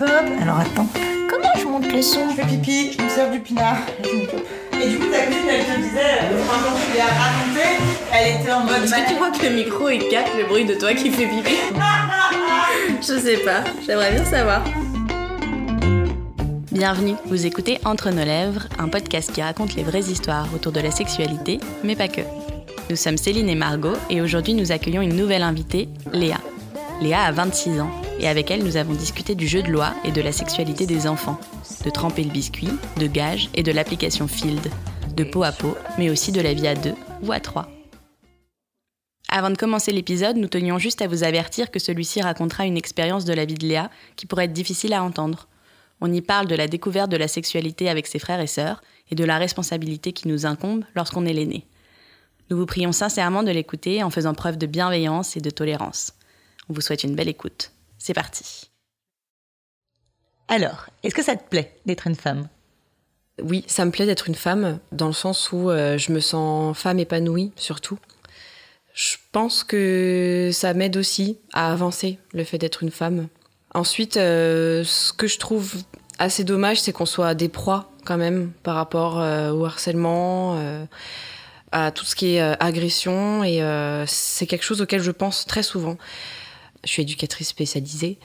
Alors attends, comment je monte le son Je fais pipi, je me sers du pinard. Et du coup, ta cousine, elle te disait, euh, quand tu lui as raconté, elle était en mode. Est-ce que tu vois que le micro il capte le bruit de toi qui fait pipi Je sais pas, j'aimerais bien savoir. Bienvenue, vous écoutez Entre nos lèvres, un podcast qui raconte les vraies histoires autour de la sexualité, mais pas que. Nous sommes Céline et Margot et aujourd'hui nous accueillons une nouvelle invitée, Léa. Léa a 26 ans et avec elle nous avons discuté du jeu de loi et de la sexualité des enfants, de tremper le biscuit, de gage et de l'application Field, de peau à peau, mais aussi de la vie à deux ou à trois. Avant de commencer l'épisode, nous tenions juste à vous avertir que celui-ci racontera une expérience de la vie de Léa qui pourrait être difficile à entendre. On y parle de la découverte de la sexualité avec ses frères et sœurs et de la responsabilité qui nous incombe lorsqu'on est l'aîné. Nous vous prions sincèrement de l'écouter en faisant preuve de bienveillance et de tolérance. On vous souhaite une belle écoute. C'est parti. Alors, est-ce que ça te plaît d'être une femme? Oui, ça me plaît d'être une femme, dans le sens où euh, je me sens femme épanouie, surtout. Je pense que ça m'aide aussi à avancer, le fait d'être une femme. Ensuite, euh, ce que je trouve assez dommage, c'est qu'on soit des proies quand même par rapport euh, au harcèlement à tout ce qui est agression et c'est quelque chose auquel je pense très souvent. Je suis éducatrice spécialisée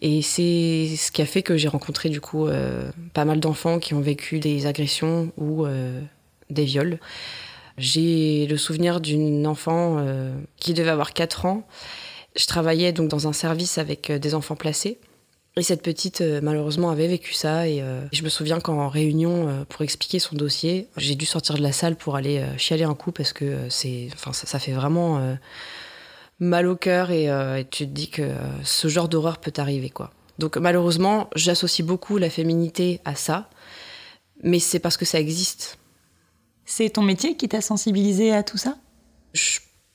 et c'est ce qui a fait que j'ai rencontré du coup euh, pas mal d'enfants qui ont vécu des agressions ou des viols. J'ai le souvenir d'une enfant qui devait avoir 4 ans. Je travaillais donc dans un service avec des enfants placés et cette petite, euh, malheureusement, avait vécu ça. Et euh, je me souviens qu'en réunion, euh, pour expliquer son dossier, j'ai dû sortir de la salle pour aller chialer un coup parce que c'est, ça, fait vraiment mal au cœur et, tu te dis que ce genre d'horreur peut arriver, quoi. Donc malheureusement, j'associe beaucoup la féminité à ça, mais c'est parce que ça existe. C'est ton métier qui t'a sensibilisé à tout ça?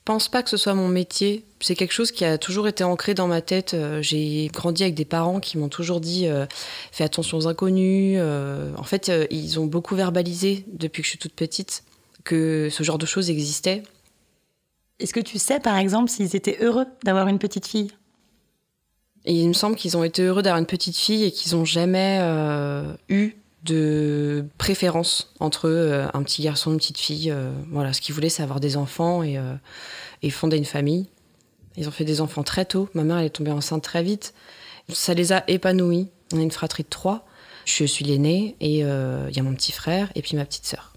Pense pas que ce soit mon métier. C'est quelque chose qui a toujours été ancré dans ma tête. Euh, j'ai grandi avec des parents qui m'ont toujours dit euh, fais attention aux inconnus. Euh, en fait, ils ont beaucoup verbalisé depuis que je suis toute petite que ce genre de choses existait. Est-ce que tu sais, par exemple, s'ils étaient heureux d'avoir une petite fille? Et Il me semble qu'ils ont été heureux d'avoir une petite fille et qu'ils n'ont jamais eu de préférence entre euh, un petit garçon et une petite fille. Euh, voilà, ce qu'ils voulaient, c'est avoir des enfants et, euh, et, fonder une famille. Ils ont fait des enfants très tôt. Ma mère, elle est tombée enceinte très vite. Ça les a épanouis. On a une fratrie de trois. Je suis l'aînée et il y a mon petit frère et puis ma petite sœur.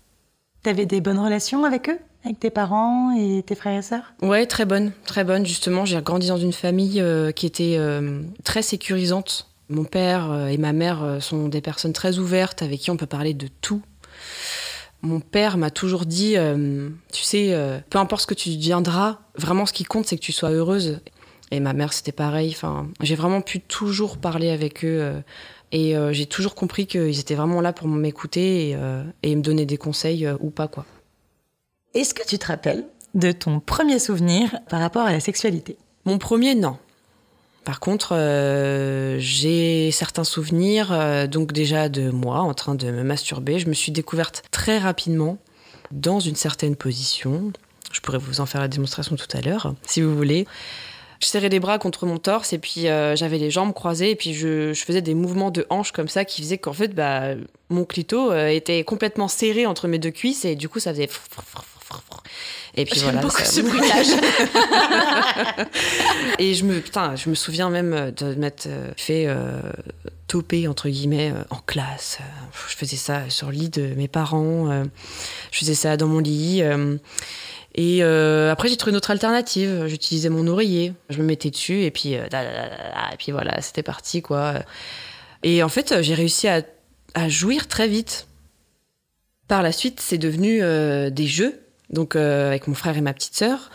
T'avais des bonnes relations avec eux? Avec tes parents et tes frères et sœurs? Ouais, très bonne, très bonne. Justement, j'ai grandi dans une famille qui était très sécurisante mon père euh, et ma mère euh, sont des personnes très ouvertes avec qui on peut parler de tout. Mon père m'a toujours dit, euh, tu sais, peu importe ce que tu deviendras, vraiment ce qui compte, c'est que tu sois heureuse. Et ma mère, c'était pareil. Enfin, j'ai vraiment pu toujours parler avec eux. et j'ai toujours compris qu'ils étaient vraiment là pour m'écouter et, me donner des conseils ou pas, quoi. Est-ce que tu te rappelles de ton premier souvenir par rapport à la sexualité? Mon premier, non. Par contre, euh, j'ai certains souvenirs, euh, donc déjà de moi en train de me masturber. Je me suis découverte très rapidement dans une certaine position. Je pourrais vous en faire la démonstration tout à l'heure, si vous voulez. Je serrais les bras contre mon torse et puis euh, j'avais les jambes croisées et puis je, faisais des mouvements de hanche comme ça qui faisaient qu'en fait bah, mon clito était complètement serré entre mes deux cuisses et du coup ça faisait et puis voilà. beaucoup ce bruitage. et je me, putain, je me souviens même de m'être euh, fait euh, toper entre guillemets euh, en classe. Je faisais ça sur le lit de mes parents. je faisais ça dans mon lit. Et après, j'ai trouvé une autre alternative. J'utilisais mon oreiller. Je me mettais dessus et puis, et puis voilà, c'était parti quoi. Et en fait, j'ai réussi à, à, jouir très vite. Par la suite, c'est devenu des jeux donc euh, avec mon frère et ma petite sœur.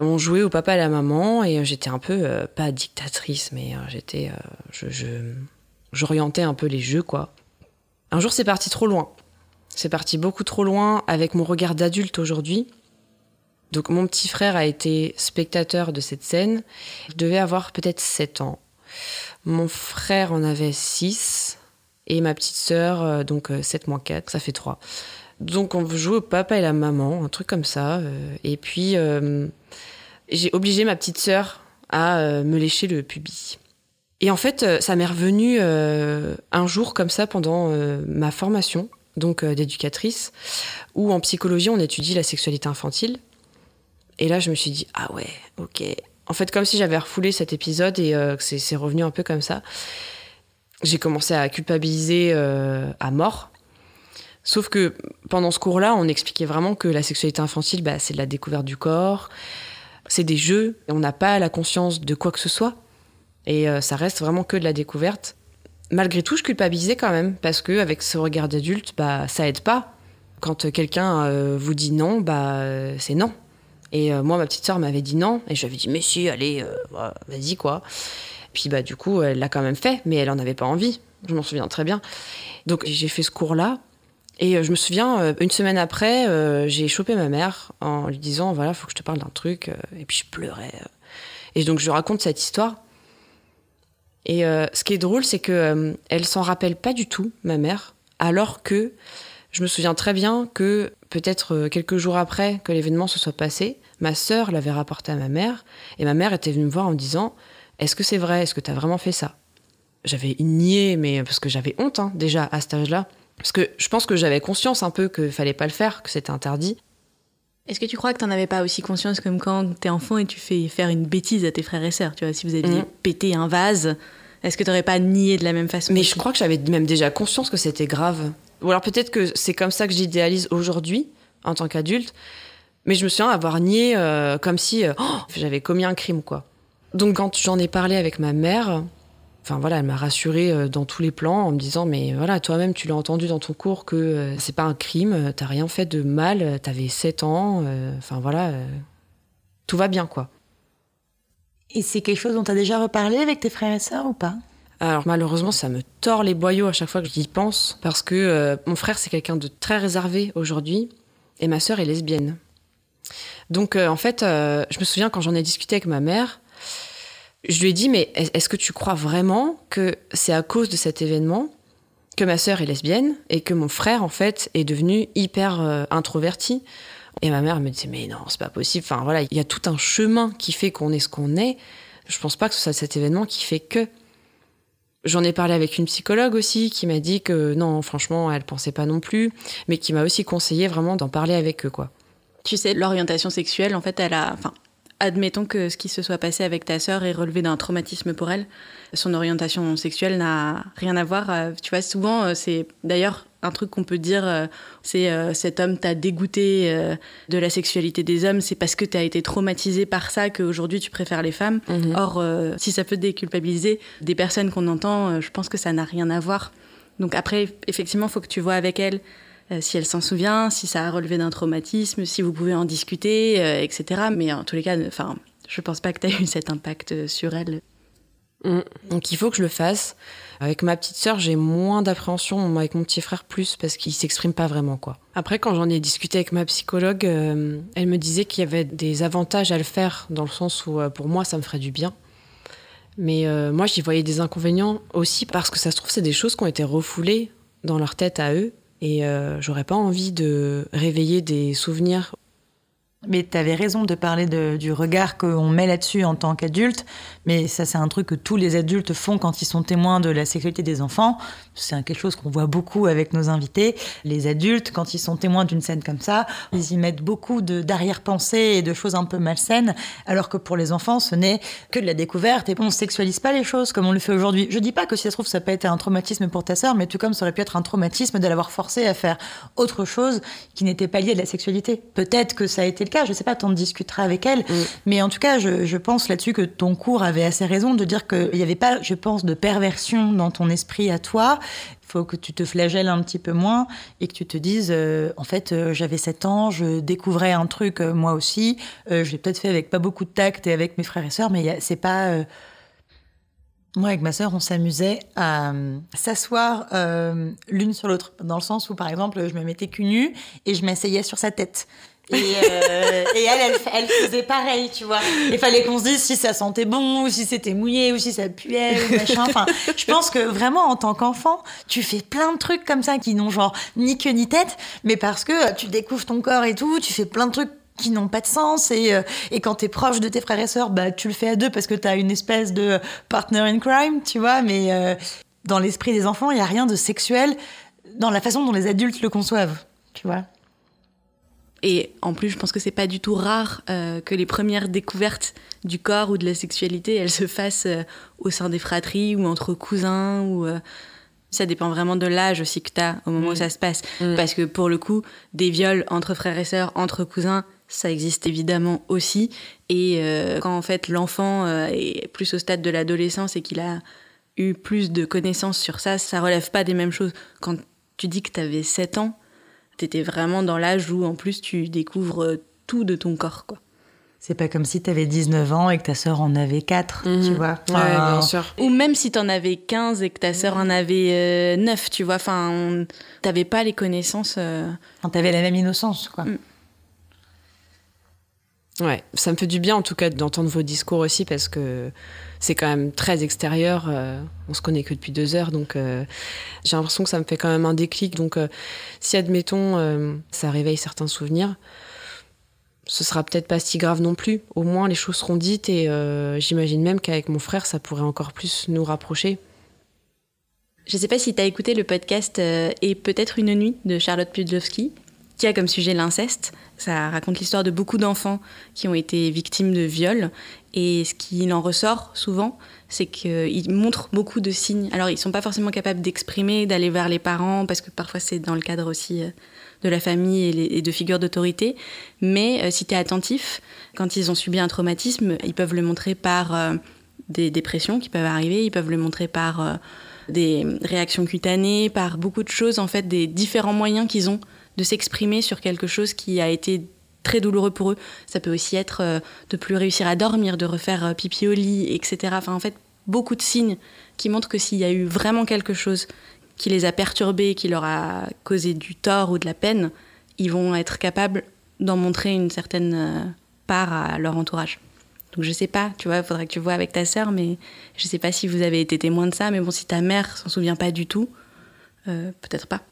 On jouait au papa et à la maman et j'étais un peu, euh, pas dictatrice, mais euh, j'étais, je, j'orientais un peu les jeux, quoi. Un jour, c'est parti trop loin. C'est parti beaucoup trop loin avec mon regard d'adulte aujourd'hui. Donc mon petit frère a été spectateur de cette scène. Je devais avoir peut-être 7 ans. Mon frère en avait 6 et ma petite sœur, donc 7 moins 4, ça fait 3. Donc on jouait au papa et la maman, un truc comme ça. Euh, et puis euh, j'ai obligé ma petite sœur à euh, me lécher le pubis. Et en fait, ça m'est revenu un jour comme ça pendant ma formation, donc d'éducatrice, où en psychologie on étudie la sexualité infantile. Et là, je me suis dit ah ouais, ok. En fait, comme si j'avais refoulé cet épisode et c'est revenu un peu comme ça. J'ai commencé à culpabiliser à mort. Sauf que pendant ce cours-là, on expliquait vraiment que la sexualité infantile, bah, c'est de la découverte du corps, c'est des jeux, et on n'a pas la conscience de quoi que ce soit. Et euh, ça reste vraiment que de la découverte. Malgré tout, je culpabilisais quand même, parce que avec ce regard d'adulte, bah, ça aide pas. Quand quelqu'un euh, vous dit non, bah, euh, c'est non. Et moi, ma petite sœur m'avait dit non, et je lui avais dit, mais si, allez, vas-y, quoi. Puis, bah, du coup, elle l'a quand même fait, mais elle en avait pas envie. Je m'en souviens très bien. Donc, j'ai fait ce cours-là. Et je me souviens, une semaine après, j'ai chopé ma mère en lui disant, voilà, faut que je te parle d'un truc. Et puis, je pleurais. Et donc, je raconte cette histoire. Et euh, ce qui est drôle, c'est que euh, elle s'en rappelle pas du tout, ma mère, alors que je me souviens très bien que peut-être euh, quelques jours après que l'événement se soit passé, ma sœur l'avait rapporté à ma mère, et ma mère était venue me voir en me disant Est-ce que c'est vrai? Est-ce que tu as vraiment fait ça? J'avais nié, mais parce que j'avais honte hein, déjà à cet âge-là. Parce que je pense que j'avais conscience un peu qu'il fallait pas le faire, que c'était interdit. Est-ce que tu crois que tu n'en avais pas aussi conscience comme quand tu es enfant et tu fais faire une bêtise à tes frères et sœurs Tu vois, si vous aviez mm. pété un vase, est-ce que tu n'aurais pas nié de la même façon Mais je crois que j'avais même déjà conscience que c'était grave. Ou alors peut-être que c'est comme ça que j'idéalise aujourd'hui, en tant qu'adulte. Mais je me souviens avoir nié euh, comme si euh, oh, j'avais commis un crime, quoi. Donc quand j'en ai parlé avec ma mère, Enfin voilà, elle m'a rassurée euh, dans tous les plans en me disant mais voilà, toi-même tu l'as entendu dans ton cours que euh, c'est pas un crime, t'as rien fait de mal, t'avais 7 ans, euh, enfin voilà, tout va bien quoi. Et c'est quelque chose dont t'as déjà reparlé avec tes frères et sœurs ou pas? Alors malheureusement, ça me tord les boyaux à chaque fois que j'y pense, parce que mon frère c'est quelqu'un de très réservé aujourd'hui, et ma sœur est lesbienne. Donc en fait, je me souviens quand j'en ai discuté avec ma mère, je lui ai dit, mais est-ce que tu crois vraiment que c'est à cause de cet événement que ma sœur est lesbienne et que mon frère, en fait, est devenu hyper euh, introverti? Et ma mère me disait, mais non, c'est pas possible. Enfin, voilà, il y a tout un chemin qui fait qu'on est ce qu'on est. Je pense pas que ce soit cet événement qui fait que. J'en ai parlé avec une psychologue aussi qui m'a dit que non, franchement, elle pensait pas non plus, mais qui m'a aussi conseillé vraiment d'en parler avec eux, quoi. Tu sais, l'orientation sexuelle, en fait, elle a, enfin, admettons que ce qui se soit passé avec ta sœur est relevé d'un traumatisme pour elle. Son orientation sexuelle n'a rien à voir. Euh, tu vois, souvent, euh, c'est d'ailleurs un truc qu'on peut dire, euh, c'est cet homme t'a dégoûté de la sexualité des hommes, c'est parce que tu as été traumatisé par ça qu'aujourd'hui tu préfères les femmes. Mhm. Or, si ça peut déculpabiliser des personnes qu'on entend, je pense que ça n'a rien à voir. Donc après, effectivement, il faut que tu vois avec elle si elle s'en souvient, si ça a relevé d'un traumatisme, si vous pouvez en discuter, euh, etc. Mais en tous les cas, enfin, je pense pas que tu as eu cet impact sur elle. Mm. Donc il faut que je le fasse. Avec ma petite sœur, j'ai moins d'appréhension, avec mon petit frère plus, parce qu'il s'exprime pas vraiment, quoi. Après, quand j'en ai discuté avec ma psychologue, euh, elle me disait qu'il y avait des avantages à le faire, dans le sens où pour moi, ça me ferait du bien. Mais moi, j'y voyais des inconvénients aussi, parce que ça se trouve, c'est des choses qui ont été refoulées dans leur tête à eux, et euh, j'aurais pas envie de réveiller des souvenirs mais tu avais raison de parler du regard qu'on met là-dessus en tant qu'adulte, mais ça c'est un truc que tous les adultes font quand ils sont témoins de la sexualité des enfants. C'est quelque chose qu'on voit beaucoup avec nos invités. Les adultes, quand ils sont témoins d'une scène comme ça, ils y mettent beaucoup d'arrière-pensée et de choses un peu malsaines, alors que pour les enfants, ce n'est que de la découverte et on ne sexualise pas les choses comme on le fait aujourd'hui. Je dis pas que si ça se trouve ça peut être un traumatisme pour ta sœur, mais tout comme ça aurait pu être un traumatisme de l'avoir forcé à faire autre chose qui n'était pas lié à la sexualité. Peut-être que ça a été le cas, je sais pas, tu en discuteras avec elle. Mm. Mais en tout cas, je, pense là-dessus que ton cours avait assez raison de dire qu'il n'y avait pas, je pense, de perversion dans ton esprit à toi. Il faut que tu te flagelles un petit peu moins et que tu te dises, euh, en fait, euh, j'avais 7 ans, je découvrais un truc euh, moi aussi. je l'ai peut-être fait avec pas beaucoup de tact et avec mes frères et sœurs, mais c'est pas. Moi, avec ma sœur, on s'amusait à s'asseoir l'une sur l'autre, dans le sens où, par exemple, je me mettais cul nu et je m'asseyais sur sa tête. Et, euh, elle, elle, faisait pareil, tu vois. Il fallait qu'on se dise si ça sentait bon, ou si c'était mouillé, ou si ça puait, ou machin. Je pense que vraiment, en tant qu'enfant, tu fais plein de trucs comme ça qui n'ont genre ni queue ni tête, mais parce que tu découvres ton corps et tout, tu fais plein de trucs qui n'ont pas de sens. Et, euh, et quand t'es proche de tes frères et sœurs, bah, tu le fais à deux parce que t'as une espèce de partner in crime, tu vois. Mais euh, dans l'esprit des enfants, il n'y a rien de sexuel dans la façon dont les adultes le conçoivent, tu vois. Et en plus, je pense que c'est pas du tout rare euh, que les premières découvertes du corps ou de la sexualité, elles se fassent euh, au sein des fratries ou entre cousins ou euh, ça dépend vraiment de l'âge aussi que tu as au moment où Mm. ça se passe. Mm. Parce que pour le coup, des viols entre frères et sœurs, entre cousins, ça existe évidemment aussi. Et quand en fait l'enfant est plus au stade de l'adolescence et qu'il a eu plus de connaissances sur ça, ça relève pas des mêmes choses. Quand tu dis que tu avais 7 ans, tu étais vraiment dans l'âge où en plus tu découvres euh, tout de ton corps. Quoi. C'est pas comme si t'avais 19 ans et que ta sœur en avait 4, Mhm. tu vois. Ouais, bien sûr. Ou même si t'en avais 15 et que ta sœur en avait 9, tu vois, enfin, on- t'avais pas les connaissances. euh, Enfin, t'avais la même innocence, quoi. Mm. Ouais, ça me fait du bien en tout cas d'entendre vos discours aussi parce que c'est quand même très extérieur. euh, on se connaît que depuis deux heures, donc euh, j'ai l'impression que ça me fait quand même un déclic. Donc, euh, si admettons euh, ça réveille certains souvenirs, ce sera peut-être pas si grave non plus. Au moins les choses seront dites et j'imagine même qu'avec mon frère ça pourrait encore plus nous rapprocher. Je sais pas si t'as écouté le podcast Et peut-être une nuit de Charlotte Pudlowski, qui a comme sujet l'inceste. Ça raconte l'histoire de beaucoup d'enfants qui ont été victimes de viols. Et ce qu'il en ressort souvent, c'est qu'ils montrent beaucoup de signes. Alors, ils sont pas forcément capables d'exprimer, d'aller vers les parents, parce que parfois c'est dans le cadre aussi euh, de la famille et, de figures d'autorité. Mais euh, si tu es attentif, quand ils ont subi un traumatisme, ils peuvent le montrer par euh, des dépressions qui peuvent arriver, ils peuvent le montrer par des réactions cutanées, par beaucoup de choses, en fait, des différents moyens qu'ils ont de s'exprimer sur quelque chose qui a été très douloureux pour eux. Ça peut aussi être euh, de plus réussir à dormir, de refaire euh, pipi au lit, etc. Enfin, en fait, beaucoup de signes qui montrent que s'il y a eu vraiment quelque chose qui les a perturbés, qui leur a causé du tort ou de la peine, ils vont être capables d'en montrer une certaine euh, part à leur entourage. Donc je sais pas, tu vois, il faudrait que tu vois avec ta sœur, mais je sais pas si vous avez été témoin de ça, mais bon, si ta mère s'en souvient pas du tout, peut-être pas.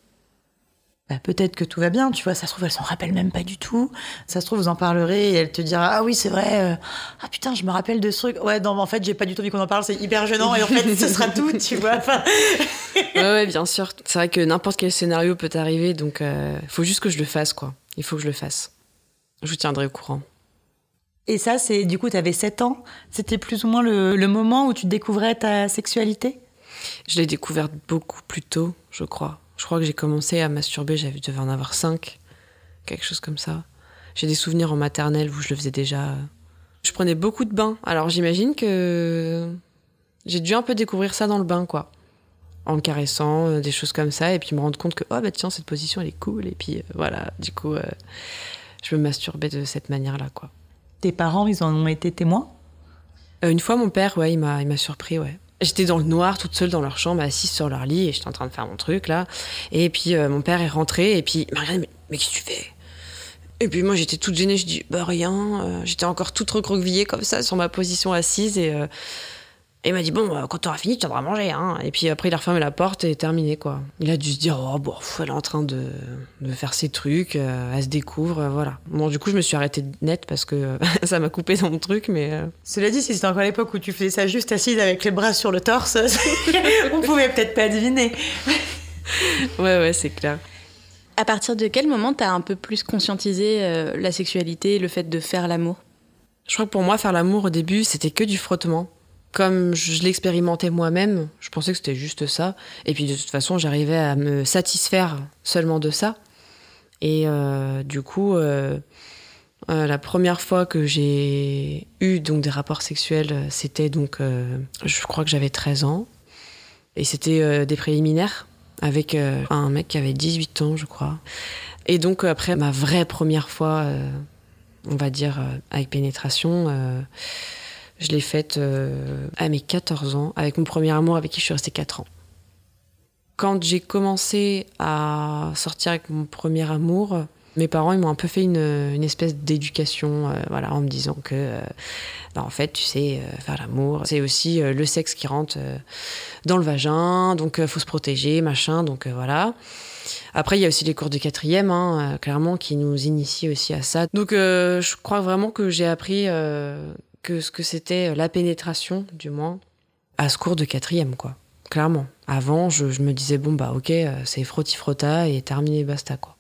Bah, peut-être que tout va bien, tu vois. Ça se trouve, elle s'en rappelle même pas du tout. Ça se trouve, vous en parlerez et elle te dira Ah oui, c'est vrai. euh, ah putain, je me rappelle de ce truc. Ouais, non, mais en fait, j'ai pas du tout envie qu'on en parle. C'est hyper gênant et en fait, ce sera tout, tu vois. Enfin, ouais, ouais, bien sûr. C'est vrai que n'importe quel scénario peut arriver, donc il faut juste que je le fasse, quoi. Il faut que je le fasse. Je vous tiendrai au courant. Et ça, c'est du coup, t'avais 7 ans. C'était plus ou moins le, le moment où tu découvrais ta sexualité? Je l'ai découverte beaucoup plus tôt, je crois. Je crois que j'ai commencé à masturber, j'avais devais en avoir 5, quelque chose comme ça. J'ai des souvenirs en maternelle où je le faisais déjà. Je prenais beaucoup de bains, alors j'imagine que j'ai dû un peu découvrir ça dans le bain, quoi. En me caressant, euh, des choses comme ça, et puis me rendre compte que, oh bah tiens, cette position elle est cool, et puis euh, voilà, du coup, euh, je me masturbais de cette manière-là, quoi. Tes parents, ils en ont été témoins? Euh, une fois, mon père, ouais, il m'a surpris, ouais. J'étais dans le noir, toute seule dans leur chambre, assise sur leur lit, et j'étais en train de faire mon truc, là. Et puis, euh, mon père est rentré, et puis, il m'a regardé, mais, mais qu'est-ce que tu fais? Et puis, moi, j'étais toute gênée, je dis, bah, rien. Euh, j'étais encore toute recroquevillée comme ça, sur ma position assise, et, euh, et il m'a dit, bon, euh, quand t'auras fini, tu viendras manger, hein. Et puis, après, il a refermé la porte et terminé, quoi. Il a dû se dire, oh, bon, pff, elle est en train de, de faire ses trucs, euh, elle se découvre, euh, voilà. Bon, du coup, je me suis arrêtée net parce que euh, ça m'a coupé dans mon truc, mais. euh, Cela dit, si c'était encore l'époque où tu faisais ça juste assise avec les bras sur le torse, on pouvait peut-être pas deviner. Ouais, ouais, c'est clair. À partir de quel moment t'as un peu plus conscientisé euh, la sexualité, le fait de faire l'amour? Je crois que pour moi, faire l'amour au début, c'était que du frottement. Comme je l'expérimentais moi-même, je pensais que c'était juste ça. Et puis de toute façon, j'arrivais à me satisfaire seulement de ça. Et euh, du coup, euh, euh, la première fois que j'ai eu donc des rapports sexuels, c'était donc, je crois que j'avais 13 ans. Et c'était des préliminaires avec un mec qui avait 18 ans, je crois. Et donc après ma vraie première fois, on va dire avec pénétration, je l'ai faite euh, à mes 14 ans, avec mon premier amour avec qui je suis restée 4 ans. Quand j'ai commencé à sortir avec mon premier amour, Mes parents, ils m'ont un peu fait une, espèce d'éducation, euh, voilà, en me disant que, euh, bah, en fait, tu sais, euh, faire l'amour, c'est aussi le sexe qui rentre dans le vagin, donc il faut se protéger, machin, donc voilà. Après, il y a aussi les cours de quatrième, hein, clairement, qui nous initient aussi à ça. Donc, je crois vraiment que j'ai appris que ce que c'était la pénétration, du moins, à ce cours de quatrième, quoi. Clairement. Avant, je, je me disais, bon, bah, ok, c'est frotti-frotta et terminé, basta, quoi.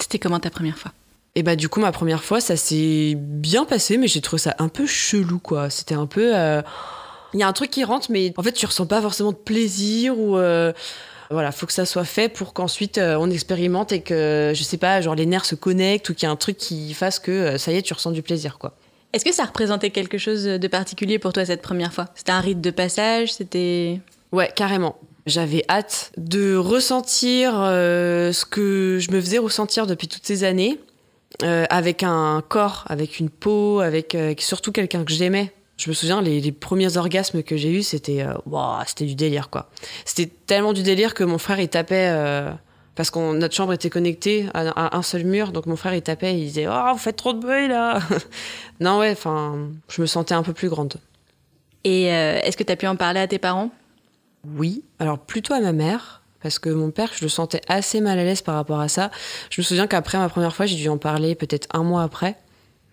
C'était comment ta première fois? Et bah du coup ma première fois ça s'est bien passé mais j'ai trouvé ça un peu chelou quoi. C'était un peu euh, il y a un truc qui rentre mais en fait tu ressens pas forcément de plaisir ou euh... voilà, faut que ça soit fait pour qu'ensuite euh, on expérimente et que je sais pas, genre les nerfs se connectent ou qu'il y a un truc qui fasse que euh, ça y est, tu ressens du plaisir quoi. Est-ce que ça représentait quelque chose de particulier pour toi cette première fois? C'était un rite de passage, c'était Ouais, carrément. J'avais hâte de ressentir euh, ce que je me faisais ressentir depuis toutes ces années, euh, avec un corps, avec une peau, avec, euh, surtout quelqu'un que j'aimais. Je me souviens, les, premiers orgasmes que j'ai eus, c'était wow, c'était du délire, quoi. C'était tellement du délire que mon frère, il tapait... Euh, parce que notre chambre était connectée à, à, un seul mur, donc mon frère, il tapait, il disait « Oh, vous faites trop de bruit, là !» Non, ouais, enfin, je me sentais un peu plus grande. Et est-ce que tu as pu en parler à tes parents? Oui, alors plutôt à ma mère, parce que mon père, je le sentais assez mal à l'aise par rapport à ça. Je me souviens qu'après ma première fois, j'ai dû en parler peut-être un mois après.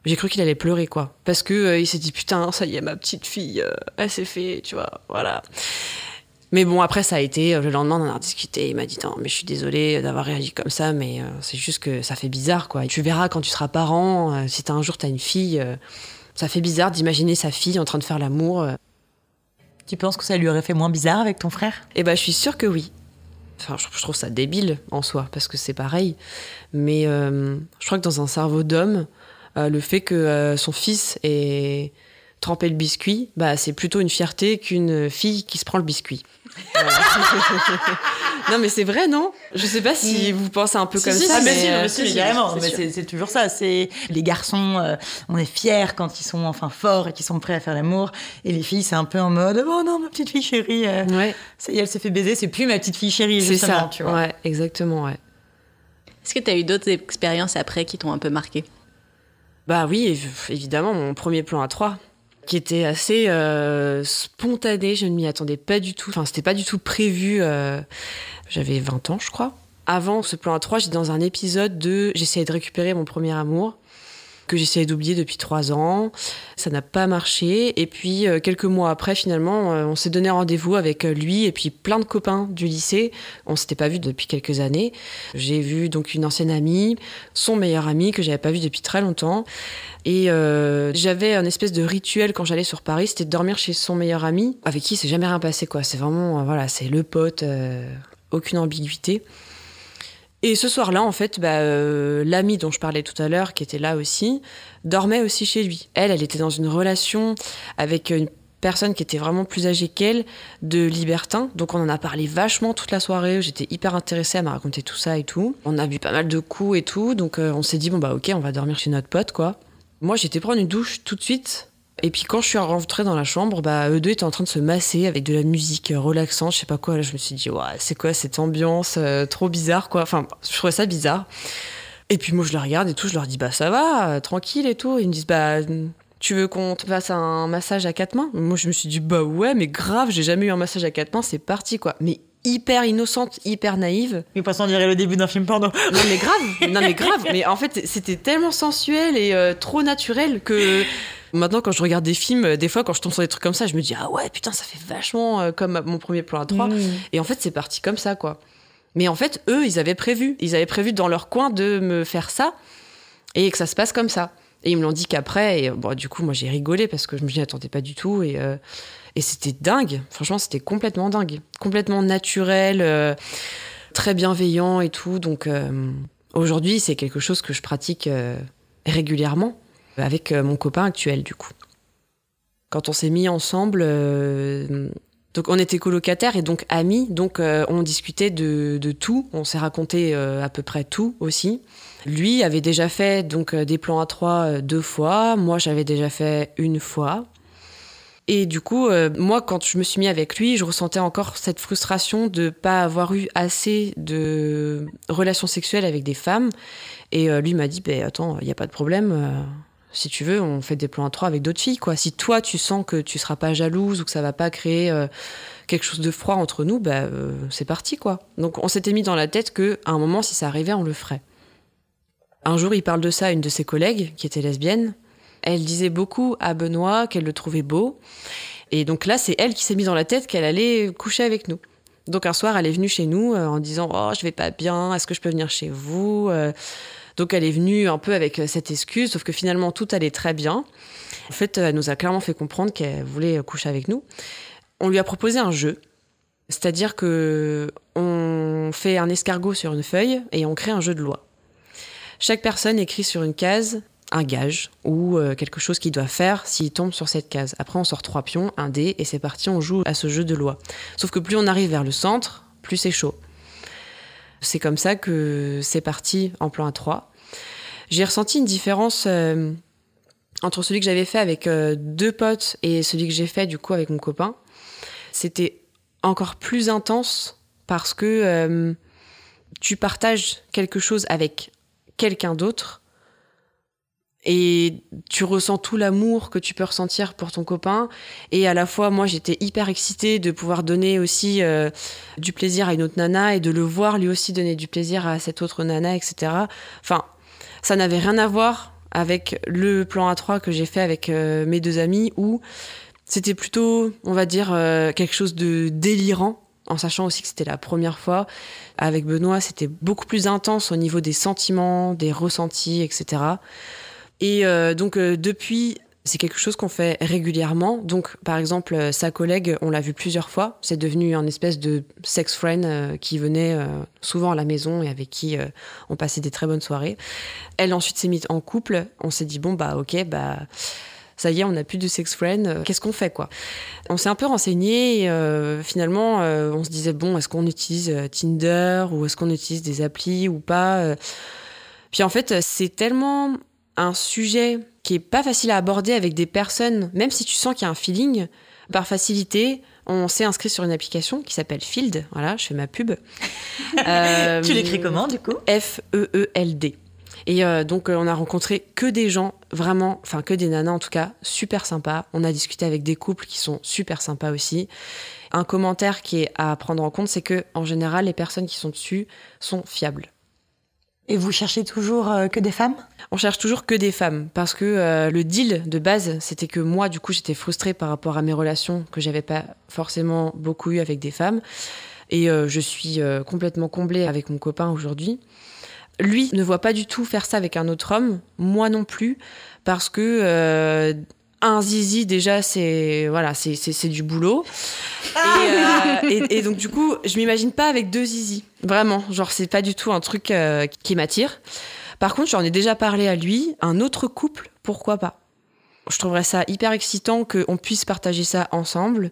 J'ai cru qu'il allait pleurer, quoi. Parce que euh, il s'est dit, putain, ça y est, ma petite fille, euh, elle s'est fait, tu vois, voilà. Mais bon, après, ça a été, euh, le lendemain, on en a discuté. Il m'a dit, non, mais je suis désolée d'avoir réagi comme ça, mais euh, c'est juste que ça fait bizarre, quoi. Tu verras quand tu seras parent, euh, si t'as un jour, t'as une fille, ça fait bizarre d'imaginer sa fille en train de faire l'amour. Tu penses que ça lui aurait fait moins bizarre avec ton frère? Eh ben, je suis sûre que oui. Enfin, je trouve ça débile en soi, parce que c'est pareil. Mais euh, je crois que dans un cerveau d'homme, euh, le fait que euh, son fils ait trempé le biscuit, bah, c'est plutôt une fierté qu'une fille qui se prend le biscuit. Non mais c'est vrai non? Je sais pas si vous pensez un peu si, comme si, ça. Si, mais, si, euh, si. Mais c'est, c'est toujours ça. C'est les garçons, euh, on est fiers quand ils sont enfin forts et qu'ils sont prêts à faire l'amour. Et les filles, c'est un peu en mode oh non ma petite fille chérie, euh, ouais. ça y est, elle s'est fait baiser. C'est plus ma petite fille chérie. C'est justement, ça. Tu vois. Ouais, exactement. Ouais. Est-ce que tu as eu d'autres expériences après qui t'ont un peu marqué? Bah oui, év- évidemment, mon premier plan à trois qui était assez euh, spontané, je ne m'y attendais pas du tout. Enfin, c'était pas du tout prévu. euh, J'avais 20 ans, je crois. Avant ce plan à 3, j'étais dans un épisode de j'essayais de récupérer mon premier amour que j'essayais d'oublier depuis trois ans. Ça n'a pas marché. Et puis, euh, quelques mois après, finalement, euh, on s'est donné rendez-vous avec euh, lui et puis plein de copains du lycée. On s'était pas vu depuis quelques années. J'ai vu donc une ancienne amie, son meilleur ami que j'avais pas vu depuis très longtemps. Et j'avais un espèce de rituel quand j'allais sur Paris, c'était de dormir chez son meilleur ami, avec qui c'est jamais rien passé, quoi. C'est vraiment, voilà, c'est le pote, aucune ambiguïté. Et ce soir-là, en fait, bah, euh, l'amie dont je parlais tout à l'heure, qui était là aussi, dormait aussi chez lui. Elle, elle était dans une relation avec une personne qui était vraiment plus âgée qu'elle, de libertin. Donc on en a parlé vachement toute la soirée. J'étais hyper intéressée à me raconter tout ça et tout. On a bu pas mal de coups et tout. Donc euh, on s'est dit, bon bah ok, on va dormir chez notre pote, quoi. Moi, j'étais prendre une douche tout de suite. Et puis quand je suis rentrée dans la chambre, bah, eux deux étaient en train de se masser avec de la musique euh, relaxante, je sais pas quoi. Là, je me suis dit, ouais, c'est quoi cette ambiance euh, trop bizarre, quoi. Enfin, je trouvais ça bizarre. Et puis moi, je les regarde et tout, je leur dis, bah ça va, euh, tranquille et tout. Ils me disent, bah tu veux qu'on te fasse un massage à quatre mains? Moi, je me suis dit, bah ouais, mais grave, j'ai jamais eu un massage à quatre mains, c'est parti, quoi. Mais hyper innocente, hyper naïve. Mais pas sans dirait le début d'un film porno. Non mais grave, non mais grave. Mais en fait, c'était tellement sensuel et euh, trop naturel que maintenant, quand je regarde des films, euh, des fois, quand je tombe sur des trucs comme ça, je me dis ah ouais, putain, ça fait vachement euh, comme mon premier plan à trois. Mmh. Et en fait, c'est parti comme ça, quoi. Mais en fait, eux, ils avaient prévu, ils avaient prévu dans leur coin de me faire ça et que ça se passe comme ça. Et ils me l'ont dit qu'après, et bon, du coup, moi, j'ai rigolé parce que je me m'y attendais pas du tout et euh, et c'était dingue. Franchement, c'était complètement dingue, complètement naturel, euh, très bienveillant et tout. Donc euh, aujourd'hui, c'est quelque chose que je pratique euh, régulièrement avec euh, mon copain actuel, du coup. Quand on s'est mis ensemble, euh, donc on était colocataires et donc amis, donc euh, on discutait de, tout. On s'est raconté à peu près tout aussi. Lui avait déjà fait donc des plans à trois deux fois. Moi, j'avais déjà fait une fois. Et du coup, moi, quand je me suis mis avec lui, je ressentais encore cette frustration de pas avoir eu assez de relations sexuelles avec des femmes. Et lui m'a dit, bah, attends, il n'y a pas de problème. Si tu veux, on fait des plans à trois avec d'autres filles, quoi. Si toi, tu sens que tu seras pas jalouse ou que ça va pas créer euh, quelque chose de froid entre nous, bah, euh, c'est parti, quoi. Donc, on s'était mis dans la tête que, à un moment, si ça arrivait, on le ferait. Un jour, il parle de ça à une de ses collègues, qui était lesbienne. Elle disait beaucoup à Benoît qu'elle le trouvait beau. Et donc là, c'est elle qui s'est mise dans la tête qu'elle allait coucher avec nous. Donc un soir, elle est venue chez nous euh, en disant Oh, je vais pas bien, est-ce que je peux venir chez vous Donc elle est venue un peu avec euh, cette excuse, sauf que finalement, tout allait très bien. En fait, elle nous a clairement fait comprendre qu'elle voulait euh, coucher avec nous. On lui a proposé un jeu. C'est-à-dire que on fait un escargot sur une feuille et on crée un jeu de loi. Chaque personne écrit sur une case un gage ou euh, quelque chose qu'il doit faire s'il tombe sur cette case. Après, on sort trois pions, un dé, et c'est parti, on joue à ce jeu de loi. Sauf que plus on arrive vers le centre, plus c'est chaud. C'est comme ça que c'est parti en plan A3. J'ai ressenti une différence euh, entre celui que j'avais fait avec euh, deux potes et celui que j'ai fait du coup avec mon copain. C'était encore plus intense parce que euh, tu partages quelque chose avec quelqu'un d'autre et tu ressens tout l'amour que tu peux ressentir pour ton copain. Et à la fois moi j'étais hyper excitée de pouvoir donner aussi euh, du plaisir à une autre nana et de le voir lui aussi donner du plaisir à cette autre nana etc enfin ça n'avait rien à voir avec le plan A3 que j'ai fait avec euh, mes deux amis où c'était plutôt on va dire euh, quelque chose de délirant en sachant aussi que c'était la première fois. Avec Benoît c'était beaucoup plus intense au niveau des sentiments des ressentis etc et euh, donc euh, depuis, c'est quelque chose qu'on fait régulièrement. Donc par exemple, euh, sa collègue, on l'a vu plusieurs fois. C'est devenu un espèce de sex friend qui venait souvent à la maison et avec qui on passait des très bonnes soirées. Elle ensuite s'est mise en couple. On s'est dit bon bah ok bah ça y est, on n'a plus de sex friend. Qu'est-ce qu'on fait quoi? On s'est un peu renseigné. Finalement, on se disait bon, est-ce qu'on utilise Tinder ou est-ce qu'on utilise des applis ou pas. Puis en fait, c'est tellement un sujet qui est pas facile à aborder avec des personnes, même si tu sens qu'il y a un feeling, par facilité, on s'est inscrit sur une application qui s'appelle Field. Voilà, je fais ma pub. Euh, Tu l'écris comment du coup? F-E-E-L-D. Et euh, donc, euh, on a rencontré que des gens vraiment, enfin, que des nanas en tout cas, super sympas. On a discuté avec des couples qui sont super sympas aussi. Un commentaire qui est à prendre en compte, c'est que, en général, les personnes qui sont dessus sont fiables. Et vous cherchez toujours euh, que des femmes? On cherche toujours que des femmes parce que euh, le deal de base, c'était que moi, du coup, j'étais frustrée par rapport à mes relations que j'avais pas forcément beaucoup eu avec des femmes. Et euh, je suis complètement comblée avec mon copain aujourd'hui. Lui ne voit pas du tout faire ça avec un autre homme, moi non plus, parce que un zizi déjà c'est voilà c'est du boulot. Et, euh, et, et donc du coup je m'imagine pas avec deux zizi. Vraiment. Genre c'est pas du tout un truc euh, qui m'attire. Par contre j'en ai déjà parlé à lui. Un autre couple pourquoi pas? Je trouverais ça hyper excitant qu'on puisse partager ça ensemble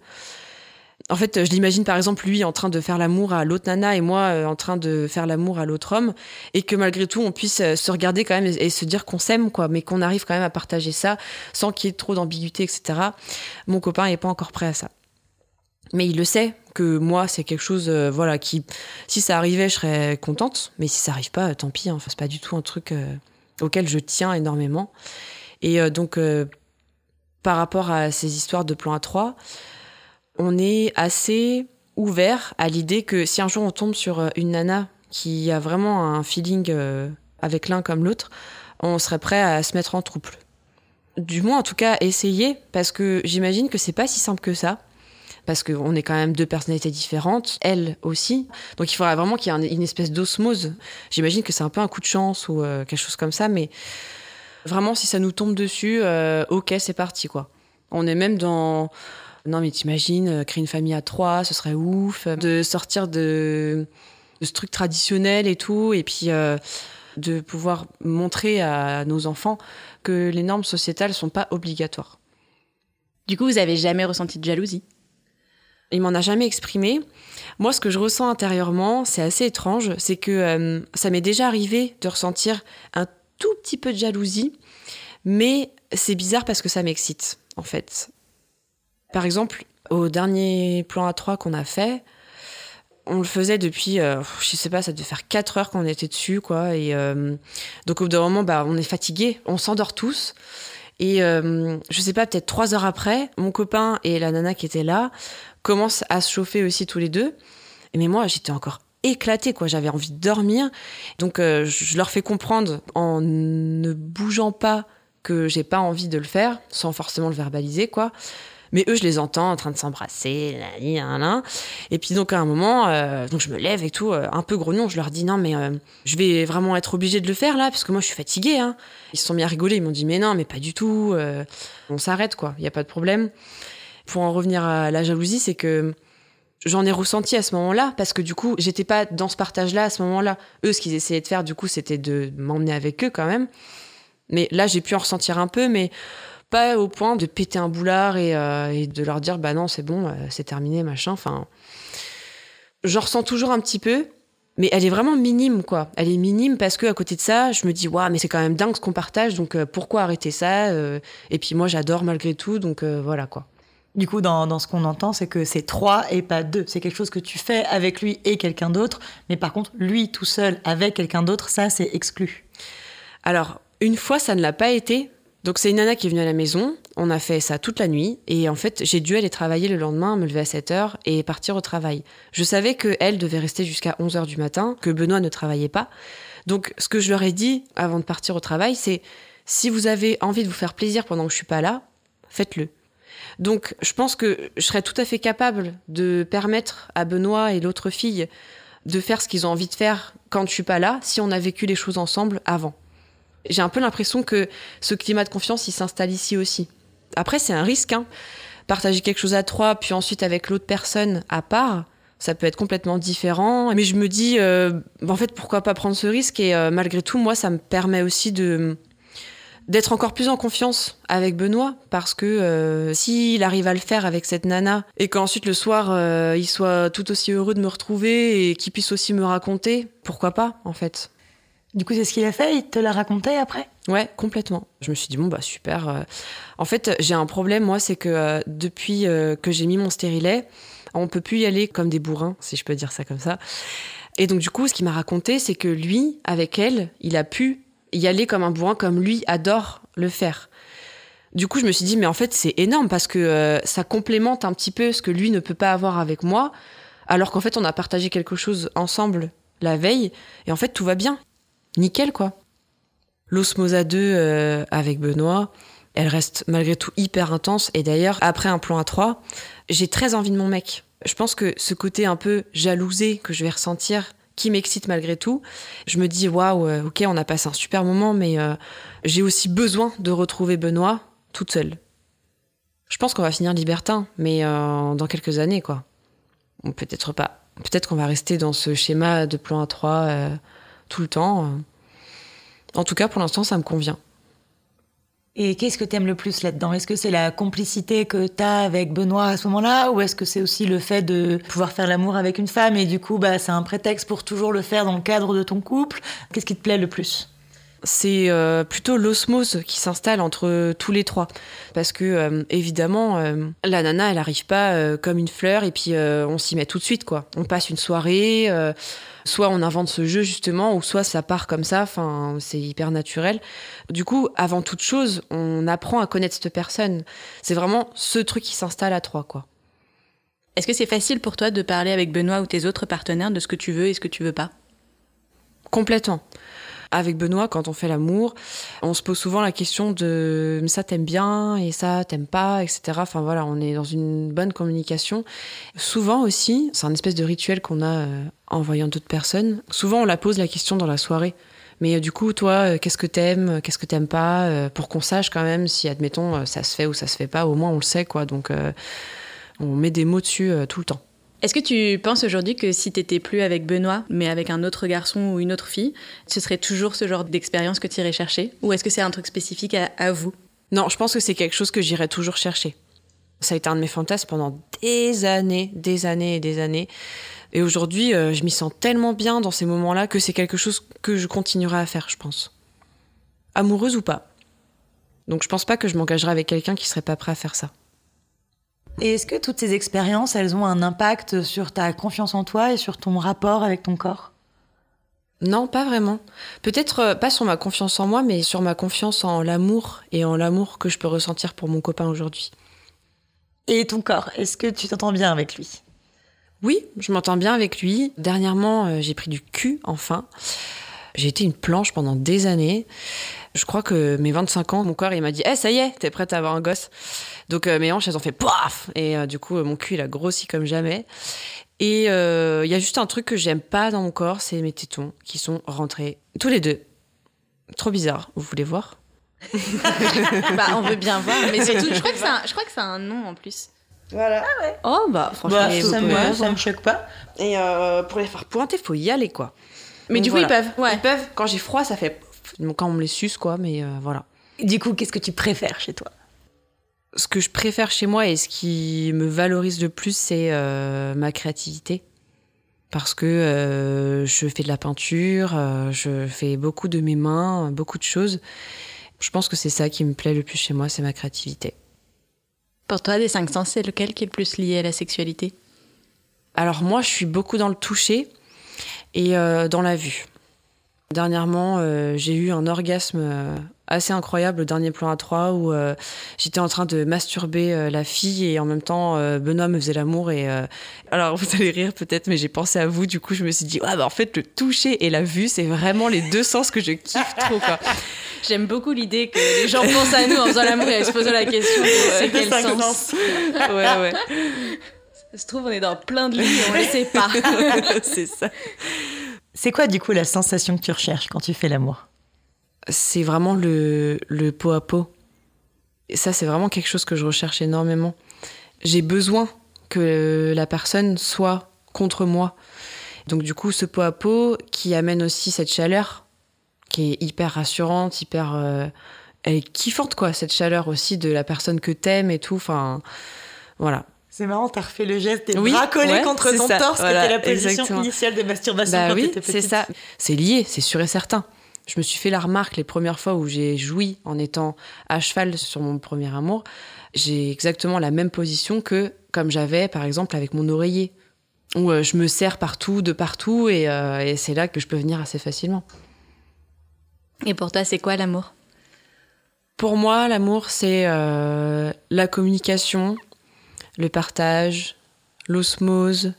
en fait, je l'imagine par exemple lui en train de faire l'amour à l'autre nana et moi euh, en train de faire l'amour à l'autre homme et que malgré tout on puisse euh, se regarder quand même et, se dire qu'on s'aime quoi, mais qu'on arrive quand même à partager ça sans qu'il y ait trop d'ambiguïté etc. Mon copain n'est pas encore prêt à ça. Mais il le sait que moi c'est quelque chose euh, voilà qui si ça arrivait je serais contente, mais si ça arrive pas tant pis, hein, c'est pas du tout un truc auquel je tiens énormément. Et donc par rapport à ces histoires de plan A3, on est assez ouvert à l'idée que si un jour on tombe sur euh, une nana qui a vraiment un feeling euh, avec l'un comme l'autre, on serait prêt à se mettre en trouble. Du moins, en tout cas, essayer, parce que j'imagine que c'est pas si simple que ça. Parce qu'on est quand même deux personnalités différentes, elle aussi. Donc il faudrait vraiment qu'il y ait un- une espèce d'osmose. J'imagine que c'est un peu un coup de chance ou euh, quelque chose comme ça, mais vraiment, si ça nous tombe dessus, ok, c'est parti, quoi. On est même dans non, mais t'imagines, euh, créer une famille à trois, ce serait ouf. De sortir de, de ce truc traditionnel et tout, et puis euh, de pouvoir montrer à nos enfants que les normes sociétales sont pas obligatoires. Du coup, vous avez jamais ressenti de jalousie? Il m'en a jamais exprimé. Moi, ce que je ressens intérieurement, c'est assez étrange, c'est que euh, ça m'est déjà arrivé de ressentir un tout petit peu de jalousie, mais c'est bizarre parce que ça m'excite, en fait. Par exemple, au dernier plan A3 qu'on a fait, on le faisait depuis, euh, je sais pas, ça devait faire 4 heures qu'on était dessus, quoi. Et euh, donc au bout d'un moment, bah, on est fatigué, on s'endort tous. Et euh, je sais pas, peut-être 3 heures après, mon copain et la nana qui était là commencent à se chauffer aussi tous les deux. Mais moi, j'étais encore éclatée, quoi. J'avais envie de dormir. Donc je leur fais comprendre en ne bougeant pas que j'ai pas envie de le faire, sans forcément le verbaliser, quoi. Mais eux, je les entends en train de s'embrasser, et puis donc à un moment, euh, donc je me lève et tout, euh, un peu grognon, je leur dis non mais euh, je vais vraiment être obligée de le faire là, parce que moi je suis fatiguée. Hein. Ils se sont mis à rigoler, ils m'ont dit mais non, mais pas du tout, on s'arrête quoi, il y a pas de problème. Pour en revenir à la jalousie, c'est que j'en ai ressenti à ce moment-là parce que du coup j'étais pas dans ce partage-là à ce moment-là. Eux, ce qu'ils essayaient de faire du coup, c'était de m'emmener avec eux quand même. Mais là, j'ai pu en ressentir un peu, mais pas au point de péter un boulard et, euh, de leur dire bah non c'est bon euh, c'est terminé machin enfin j'en ressens toujours un petit peu mais elle est vraiment minime quoi elle est minime parce que à côté de ça je me dis waouh mais c'est quand même dingue ce qu'on partage donc euh, pourquoi arrêter ça et puis moi j'adore malgré tout donc voilà quoi du coup, dans, dans ce qu'on entend, c'est que c'est trois et pas deux. C'est quelque chose que tu fais avec lui et quelqu'un d'autre. Mais par contre, lui tout seul avec quelqu'un d'autre, ça, c'est exclu. Alors, une fois, ça ne l'a pas été donc c'est une nana qui est venue à la maison, on a fait ça toute la nuit, et en fait j'ai dû aller travailler le lendemain, me lever à 7h et partir au travail. Je savais qu'elle devait rester jusqu'à 11h du matin, que Benoît ne travaillait pas. Donc ce que je leur ai dit avant de partir au travail, c'est si vous avez envie de vous faire plaisir pendant que je suis pas là, faites-le. Donc je pense que je serais tout à fait capable de permettre à Benoît et l'autre fille de faire ce qu'ils ont envie de faire quand je suis pas là, si on a vécu les choses ensemble avant. J'ai un peu l'impression que ce climat de confiance, il s'installe ici aussi. Après, c'est un risque. Hein. Partager quelque chose à trois, puis ensuite avec l'autre personne à part, ça peut être complètement différent. Mais je me dis, euh, en fait, pourquoi pas prendre ce risque? Et euh, malgré tout, moi, ça me permet aussi de d'être encore plus en confiance avec Benoît parce que euh, s'il arrive à le faire avec cette nana et qu'ensuite le soir il soit tout aussi heureux de me retrouver et qu'il puisse aussi me raconter, pourquoi pas en fait du coup, c'est ce qu'il a fait Il te l'a raconté après? Ouais, complètement. Je me suis dit, bon, bah super. Euh. En fait, j'ai un problème, moi, c'est que euh, depuis euh, que j'ai mis mon stérilet, on peut plus y aller comme des bourrins, si je peux dire ça comme ça. Et donc, du coup, ce qu'il m'a raconté, c'est que lui, avec elle, il a pu y aller comme un bourrin, comme lui adore le faire. Du coup, je me suis dit, mais en fait, c'est énorme parce que ça complémente un petit peu ce que lui ne peut pas avoir avec moi, alors qu'en fait, on a partagé quelque chose ensemble la veille, et en fait, tout va bien nickel quoi. L'osmose à euh, avec Benoît, elle reste malgré tout hyper intense. Et d'ailleurs, après un plan à trois, j'ai très envie de mon mec. Je pense que ce côté un peu jalousé que je vais ressentir, qui m'excite malgré tout, je me dis waouh, euh, ok, on a passé un super moment, mais euh, j'ai aussi besoin de retrouver Benoît toute seule. Je pense qu'on va finir libertin, mais dans quelques années, quoi. Peut-être pas. Peut-être qu'on va rester dans ce schéma de plan à trois tout le temps. En tout cas, pour l'instant, ça me convient. Et qu'est-ce que tu aimes le plus là-dedans? Est-ce que c'est la complicité que tu as avec Benoît à ce moment-là Ou est-ce que c'est aussi le fait de pouvoir faire l'amour avec une femme et du coup, bah, c'est un prétexte pour toujours le faire dans le cadre de ton couple? Qu'est-ce qui te plaît le plus? C'est euh, plutôt l'osmose qui s'installe entre tous les trois. Parce que, euh, évidemment, euh, la nana, elle arrive pas comme une fleur et puis on s'y met tout de suite, quoi. On passe une soirée, soit on invente ce jeu, justement, ou soit ça part comme ça, enfin, c'est hyper naturel. Du coup, avant toute chose, on apprend à connaître cette personne. C'est vraiment ce truc qui s'installe à trois, quoi. Est-ce que c'est facile pour toi de parler avec Benoît ou tes autres partenaires de ce que tu veux et ce que tu veux pas? Complètement. Avec Benoît, quand on fait l'amour, on se pose souvent la question de ça t'aimes bien et ça t'aimes pas, etc. Enfin voilà, on est dans une bonne communication. Souvent aussi, c'est un espèce de rituel qu'on a euh, en voyant d'autres personnes. Souvent, on la pose la question dans la soirée. Mais euh, du coup, toi, euh, qu'est-ce que t'aimes, qu'est-ce que t'aimes pas, pour qu'on sache quand même si, admettons, ça se fait ou ça se fait pas. Au moins, on le sait, quoi. Donc, on met des mots dessus tout le temps. Est-ce que tu penses aujourd'hui que si t'étais plus avec Benoît, mais avec un autre garçon ou une autre fille, ce serait toujours ce genre d'expérience que tu irais chercher? Ou est-ce que c'est un truc spécifique à, vous? Non, je pense que c'est quelque chose que j'irais toujours chercher. Ça a été un de mes fantasmes pendant des années, des années et des années. Et aujourd'hui, euh, je m'y sens tellement bien dans ces moments-là que c'est quelque chose que je continuerai à faire, je pense. Amoureuse ou pas. Donc je pense pas que je m'engagerai avec quelqu'un qui serait pas prêt à faire ça. Et est-ce que toutes ces expériences, elles ont un impact sur ta confiance en toi et sur ton rapport avec ton corps? Non, pas vraiment. Peut-être euh, pas sur ma confiance en moi, mais sur ma confiance en l'amour et en l'amour que je peux ressentir pour mon copain aujourd'hui. Et ton corps, est-ce que tu t'entends bien avec lui? Oui, je m'entends bien avec lui. Dernièrement, euh, j'ai pris du cul, enfin. J'ai été une planche pendant des années. Je crois que mes 25 ans, mon corps, il m'a dit Eh, ça y est, t'es prête à avoir un gosse. Donc euh, mes hanches, elles ont fait paf Et euh, du coup, euh, mon cul, il a grossi comme jamais. Et il y a juste un truc que j'aime pas dans mon corps, c'est mes tétons qui sont rentrés tous les deux. Trop bizarre. Vous voulez voir? Bah, on veut bien voir, mais surtout, je crois que c'est un, je crois que c'est un nom en plus. Voilà. Ah ouais. Oh bah franchement, Bah, ça, me, ça me choque pas. Et pour les faire pointer, faut y aller quoi. Mais Donc du coup, voilà. ils peuvent. Ouais. Ils peuvent. Quand j'ai froid, ça fait donc quand on me les suce quoi, mais voilà. Du coup, qu'est-ce que tu préfères chez toi? Ce que je préfère chez moi et ce qui me valorise le plus, c'est euh, ma créativité. Parce que euh, je fais de la peinture, euh, je fais beaucoup de mes mains, beaucoup de choses. Je pense que c'est ça qui me plaît le plus chez moi, c'est ma créativité. Pour toi, des cinq sens, c'est lequel qui est le plus lié à la sexualité? Alors moi, je suis beaucoup dans le toucher et dans la vue. Dernièrement, j'ai eu un orgasme assez incroyable, le dernier plan à 3, où euh, j'étais en train de masturber euh, la fille et en même temps, euh, Benoît me faisait l'amour. Et euh, alors, vous allez rire peut-être, mais j'ai pensé à vous. Du coup, je me suis dit, ouais, bah, en fait, le toucher et la vue, c'est vraiment les deux sens que je kiffe trop. Quoi. J'aime beaucoup l'idée que les gens pensent à nous en faisant l'amour et en se posant la question de euh, C'est quel sens. Ouais, ouais, Ça se trouve, on est dans plein de lits, on le sait pas. c'est ça. C'est quoi du coup la sensation que tu recherches quand tu fais l'amour? C'est vraiment le, le pot à pot. Et ça, c'est vraiment quelque chose que je recherche énormément. J'ai besoin que la personne soit contre moi. Donc du coup, ce pot à pot qui amène aussi cette chaleur, qui est hyper rassurante, hyper... euh, elle est kiffante, quoi, cette chaleur aussi de la personne que t'aimes et tout. Enfin, voilà. C'est marrant, t'as refait le geste des Oui, bras collés ouais, contre ton ça, torse, voilà, qui était la position exactement. initiale de masturbation Bah quand oui, c'est ça. C'est lié, c'est sûr et certain. Je me suis fait la remarque les premières fois où j'ai joui en étant à cheval sur mon premier amour. J'ai exactement la même position que comme j'avais par exemple avec mon oreiller, où euh, je me serre partout, de partout, et, euh, et c'est là que je peux venir assez facilement. Et pour toi, c'est quoi l'amour? Pour moi, l'amour, c'est euh, la communication, le partage, l'osmose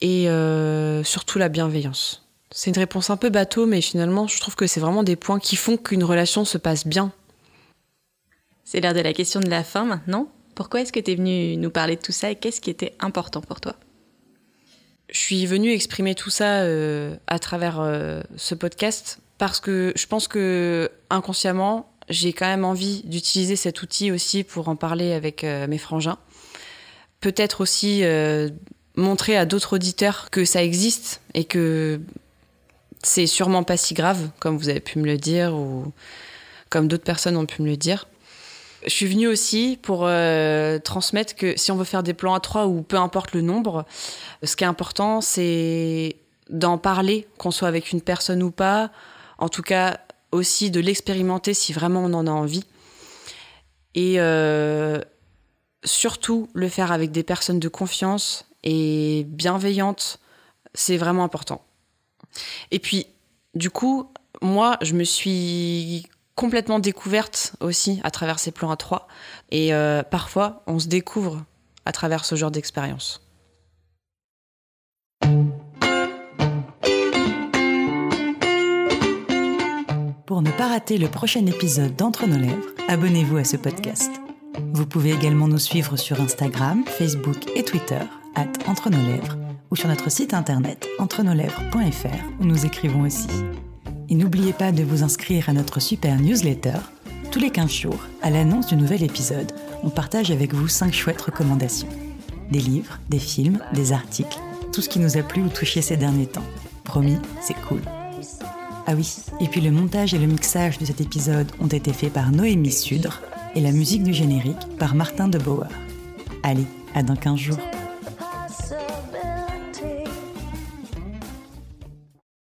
et euh, surtout la bienveillance. C'est une réponse un peu bateau, mais finalement, je trouve que c'est vraiment des points qui font qu'une relation se passe bien. C'est l'heure de la question de la fin maintenant. Pourquoi est-ce que tu es venu nous parler de tout ça et qu'est-ce qui était important pour toi? Je suis venue exprimer tout ça euh, à travers euh, ce podcast parce que je pense que inconsciemment, j'ai quand même envie d'utiliser cet outil aussi pour en parler avec euh, mes frangins. Peut-être aussi montrer à d'autres auditeurs que ça existe et que c'est sûrement pas si grave, comme vous avez pu me le dire ou comme d'autres personnes ont pu me le dire. Je suis venue aussi pour euh, transmettre que si on veut faire des plans à trois ou peu importe le nombre, ce qui est important, c'est d'en parler, qu'on soit avec une personne ou pas. En tout cas, aussi de l'expérimenter si vraiment on en a envie. Et euh, surtout, le faire avec des personnes de confiance et bienveillantes, c'est vraiment important. Et puis, du coup, moi, je me suis complètement découverte aussi à travers ces plans à trois. Et euh, parfois, on se découvre à travers ce genre d'expérience. Pour ne pas rater le prochain épisode d'Entre nos lèvres, abonnez-vous à ce podcast. Vous pouvez également nous suivre sur Instagram, Facebook et Twitter, at Entre nos lèvres, ou sur notre site internet entrenoslèvres.fr où nous écrivons aussi. Et n'oubliez pas de vous inscrire à notre super newsletter. Tous les 15 jours, à l'annonce du nouvel épisode, on partage avec vous 5 chouettes recommandations. Des livres, des films, des articles, tout ce qui nous a plu ou touché ces derniers temps. Promis, c'est cool. Ah oui, et puis le montage et le mixage de cet épisode ont été faits par Noémie Sudre et la musique du générique par Martin de Bauer. Allez, à dans 15 jours.